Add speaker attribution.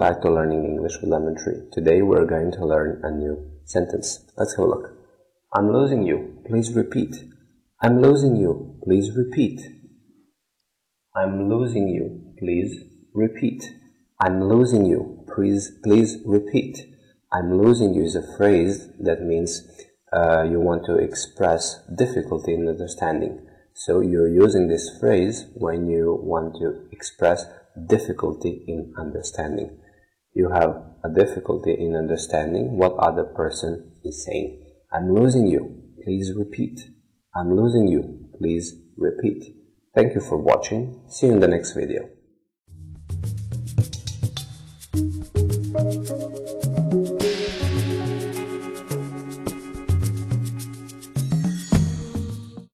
Speaker 1: back to Learning English with Lemon Tree. Today we're going to learn a new sentence. Let's have a look. I'm losing you. Please repeat. I'm losing you. Please repeat. I'm losing you. Please repeat. I'm losing you. Please, please repeat. I'm losing you is a phrase that means uh, you want to express difficulty in understanding. So you're using this phrase when you want to express difficulty in understanding. You have a difficulty in understanding what other person is saying. I'm losing you. Please repeat. I'm losing you. Please repeat. Thank you for watching. See you in the next video.